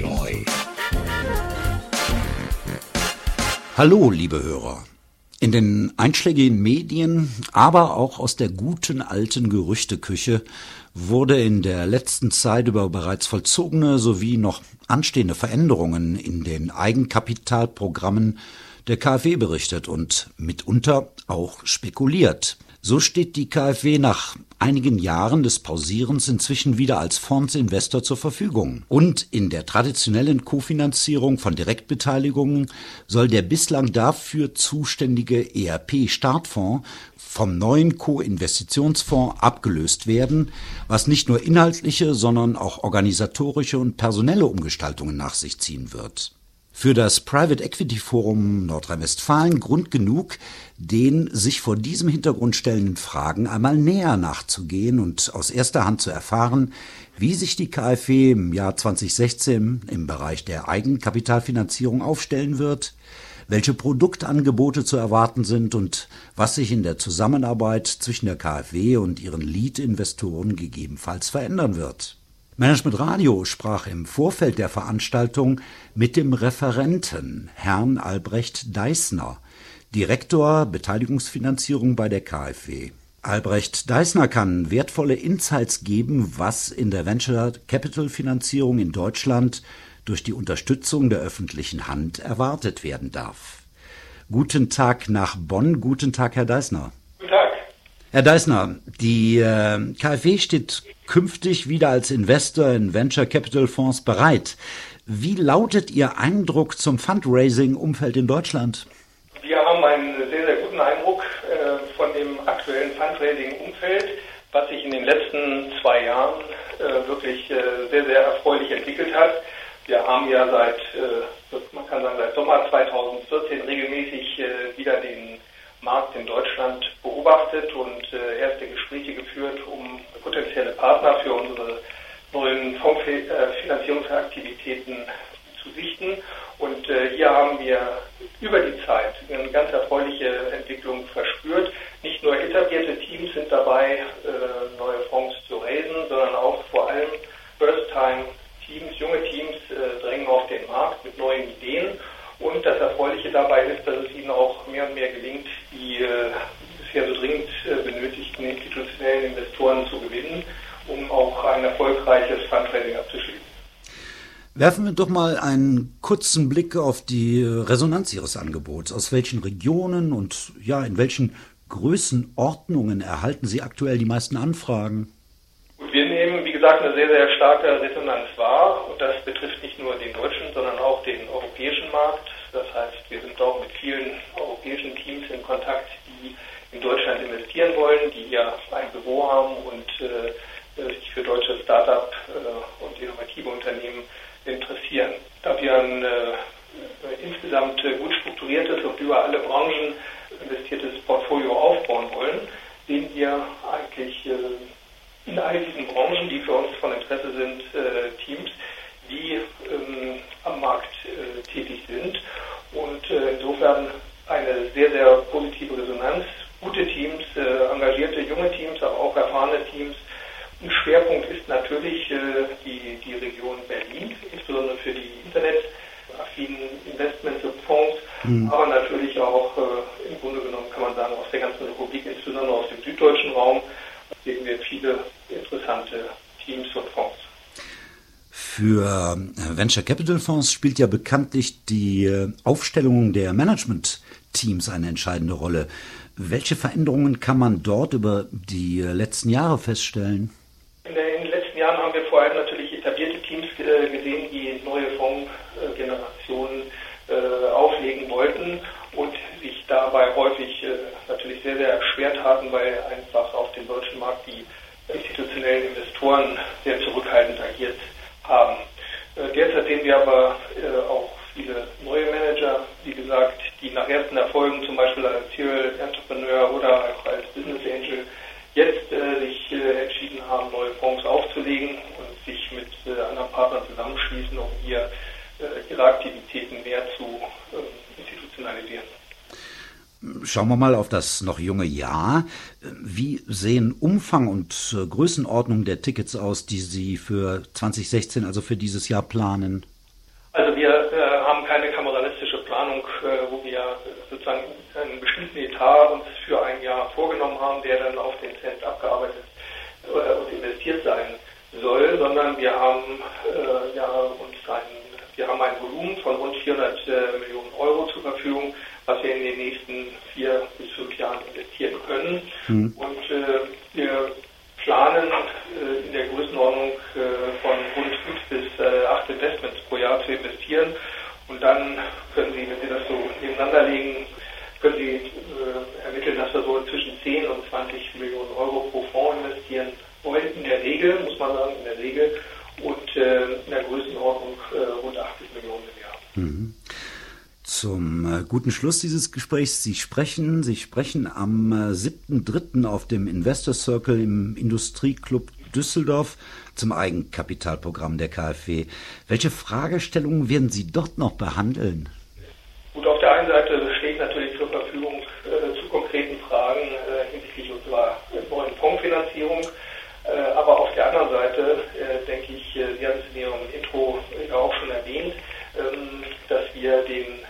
neu. Hallo, liebe Hörer. In den einschlägigen Medien, aber auch aus der guten alten Gerüchteküche wurde in der letzten Zeit über bereits vollzogene sowie noch anstehende Veränderungen in den Eigenkapitalprogrammen der KfW berichtet und mitunter auch spekuliert. So steht die KfW nach einigen Jahren des Pausierens inzwischen wieder als Fondsinvestor zur Verfügung. Und in der traditionellen Kofinanzierung von Direktbeteiligungen soll der bislang dafür zuständige ERP-Startfonds vom neuen Co-Investitionsfonds abgelöst werden, was nicht nur inhaltliche, sondern auch organisatorische und personelle Umgestaltungen nach sich ziehen wird für das Private Equity Forum Nordrhein-Westfalen Grund genug, den sich vor diesem Hintergrund stellenden Fragen einmal näher nachzugehen und aus erster Hand zu erfahren, wie sich die KfW im Jahr 2016 im Bereich der Eigenkapitalfinanzierung aufstellen wird, welche Produktangebote zu erwarten sind und was sich in der Zusammenarbeit zwischen der KfW und ihren Lead-Investoren gegebenenfalls verändern wird. Management Radio sprach im Vorfeld der Veranstaltung mit dem Referenten Herrn Albrecht Deissner, Direktor Beteiligungsfinanzierung bei der KfW. Albrecht Deissner kann wertvolle Insights geben, was in der Venture Capital Finanzierung in Deutschland durch die Unterstützung der öffentlichen Hand erwartet werden darf. Guten Tag nach Bonn. Guten Tag, Herr Deissner. Herr Deissner, die äh, KfW steht künftig wieder als Investor in Venture Capital Fonds bereit. Wie lautet Ihr Eindruck zum Fundraising-Umfeld in Deutschland? Wir haben einen sehr, sehr guten Eindruck äh, von dem aktuellen Fundraising-Umfeld, was sich in den letzten zwei Jahren äh, wirklich sehr, sehr erfreulich entwickelt hat. Wir haben ja seit, man kann sagen, seit Sommer 2014 regelmäßig wieder den Markt in Deutschland beobachtet und äh, erste Gespräche geführt, um potenzielle Partner für unsere neuen Fondsfinanzierungsaktivitäten zu sichten. Und äh, hier haben wir über die Zeit eine ganz erfreuliche Entwicklung verspürt. Nicht nur etablierte Teams sind dabei, äh, neue Fonds zu raisen, sondern auch vor allem First-Time-Teams, junge Teams äh, drängen auf den Markt mit neuen Ideen. Und das Erfreuliche dabei ist, dass es ihnen auch mehr und mehr gelingt, die äh, bisher so dringend äh, benötigten institutionellen Investoren zu gewinnen, um auch ein erfolgreiches Fundraising abzuschließen. Werfen wir doch mal einen kurzen Blick auf die Resonanz Ihres Angebots. Aus welchen Regionen und ja, in welchen Größenordnungen erhalten Sie aktuell die meisten Anfragen? Wir nehmen, wie gesagt, eine sehr, sehr starke Resonanz wahr und das betrifft nicht nur den deutschen, sondern auch den europäischen Markt. Das heißt, wir sind auch mit vielen europäischen Teams in Kontakt, die in Deutschland investieren wollen, die hier ein Büro haben und äh, sich für deutsche Start-up äh, und innovative Unternehmen interessieren. Da wir ein äh, insgesamt gut strukturiertes und über alle Branchen investiertes Portfolio aufbauen wollen, sehen wir eigentlich äh, in all diesen Branchen, die für uns von Interesse sind, äh, Teams, die ähm, am Markt äh, tätig sind und äh, insofern eine sehr, sehr positive Resonanz. Gute Teams, äh, engagierte junge Teams, aber auch erfahrene Teams. Ein Schwerpunkt ist natürlich äh, die, die Region Berlin, insbesondere für die internetaffinen Investmentfonds, mhm. aber natürlich auch äh, im Grunde genommen kann man sagen aus der ganzen Republik, insbesondere aus dem süddeutschen Raum, sehen wir viele interessante Teams und Fonds. Für äh, Venture Capital Fonds spielt ja bekanntlich die äh, Aufstellung der Management-Teams eine entscheidende Rolle. Welche Veränderungen kann man dort über die äh, letzten Jahre feststellen? In den letzten Jahren haben wir vor allem natürlich etablierte Teams gesehen, die neue Fondsgenerationen auflegen wollten und sich dabei häufig natürlich sehr, sehr schwer taten, weil einfach auf dem deutschen Markt die institutionellen Investoren sehr zurückhaltend agiert haben. Äh, derzeit sehen wir aber äh, auch viele neue Manager, wie gesagt, die nach ersten Erfolgen zum Beispiel als Serial Entrepreneur oder auch als Business Angel jetzt äh, sich äh, entschieden haben, neue Fonds aufzulegen und sich mit äh, anderen Partnern zusammenschließen, um hier äh, ihre Aktivitäten mehr zu ähm, institutionalisieren. Schauen wir mal auf das noch junge Jahr. Wie sehen Umfang und äh, Größenordnung der Tickets aus, die Sie für 2016, also für dieses Jahr planen? Also wir äh, haben keine kameralistische Planung, äh, wo wir sozusagen einen bestimmten Etat uns für ein Jahr vorgenommen haben, der dann auf den Cent abgearbeitet äh, und investiert sein soll, sondern wir haben äh, ja uns ein, wir haben ein Volumen von rund 400 äh, Millionen Euro zur Verfügung, was wir in den nächsten vier bis fünf Jahren investieren können. Mhm. Und äh, wir planen äh, in der Größenordnung äh, von rund fünf bis acht Investments pro Jahr zu investieren. Und dann können Sie, wenn Sie das so nebeneinander legen, können Sie äh, ermitteln, dass wir so zwischen 10 und 20 Millionen Euro pro Fonds investieren wollen. In der Regel, muss man sagen, in der Regel. Und äh, in der Größenordnung äh, rund 80 Millionen im Jahr. Mhm. Zum guten Schluss dieses Gesprächs. Sie sprechen, Sie sprechen am 7.3. auf dem Investor Circle im Industrieclub Düsseldorf zum Eigenkapitalprogramm der KfW. Welche Fragestellungen werden Sie dort noch behandeln? Gut, auf der einen Seite steht natürlich zur Verfügung äh, zu konkreten Fragen äh, hinsichtlich unserer neuen Fondsfinanzierung. Äh, aber auf der anderen Seite äh, denke ich, äh, Sie haben es in Ihrem Intro ja auch schon erwähnt, ähm, dass wir den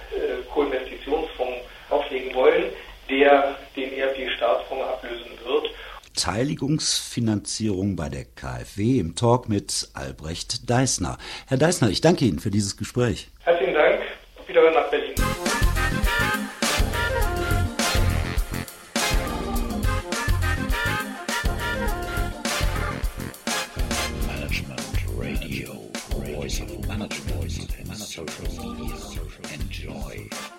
Co-Investitionsfonds auflegen wollen, der den ERP-Staatsfonds ablösen wird. Beteiligungsfinanzierung bei der KfW im Talk mit Albrecht Deisner. Herr Deisner, ich danke Ihnen für dieses Gespräch. Herzlichen Dank. Social Media. Enjoy.